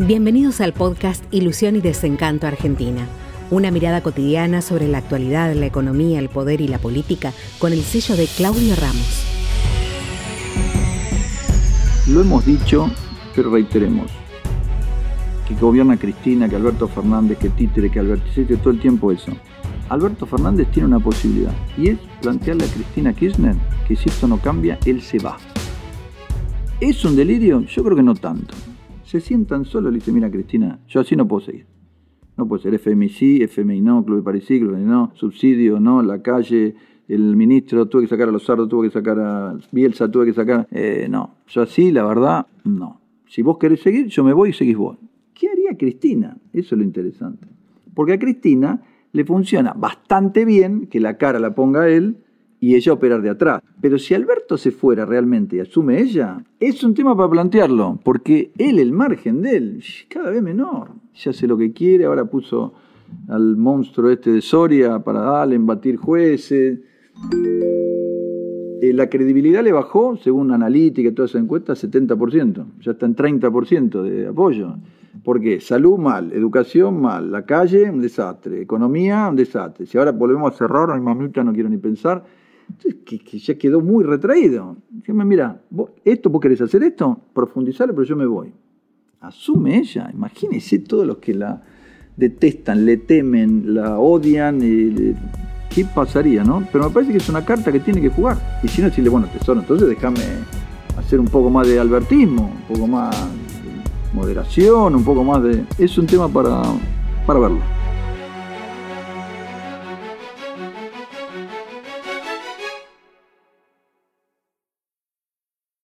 Bienvenidos al podcast Ilusión y Desencanto Argentina. Una mirada cotidiana sobre la actualidad, la economía, el poder y la política con el sello de Claudio Ramos. Lo hemos dicho, pero reiteremos. Que gobierna Cristina, que Alberto Fernández, que Títere, que Alberto, que todo el tiempo eso. Alberto Fernández tiene una posibilidad y es plantearle a Cristina Kirchner que si esto no cambia, él se va. ¿Es un delirio? Yo creo que no tanto. Se sientan solo y le dice, mira Cristina, yo así no puedo seguir. No puede ser FMI sí, FMI no, Club de París sí, Club de no, subsidio no, la calle, el ministro tuvo que sacar a los sardos, tuvo que sacar a Bielsa, tuvo que sacar... Eh, no, yo así, la verdad, no. Si vos querés seguir, yo me voy y seguís vos. ¿Qué haría Cristina? Eso es lo interesante. Porque a Cristina le funciona bastante bien que la cara la ponga él y ella operar de atrás. Pero si Alberto se fuera realmente y asume ella, es un tema para plantearlo, porque él, el margen de él, cada vez menor. Ya hace lo que quiere, ahora puso al monstruo este de Soria para darle, embatir jueces. Eh, la credibilidad le bajó, según analítica y toda esa encuesta, 70%. Ya está en 30% de apoyo. ¿Por qué? Salud mal, educación mal, la calle un desastre, economía un desastre. Si ahora volvemos a cerrar, ay mamita, no quiero ni pensar, entonces, que, ya quedó muy retraído. Dígame, mira, vos, esto vos querés hacer esto, profundizarlo, pero yo me voy. Asume ella, imagínese todos los que la detestan, le temen, la odian, ¿qué pasaría, no? Pero me parece que es una carta que tiene que jugar. Y si no, decirle, bueno, tesoro, entonces déjame hacer un poco más de albertismo, un poco más de moderación, un poco más de... Es un tema para, para verlo.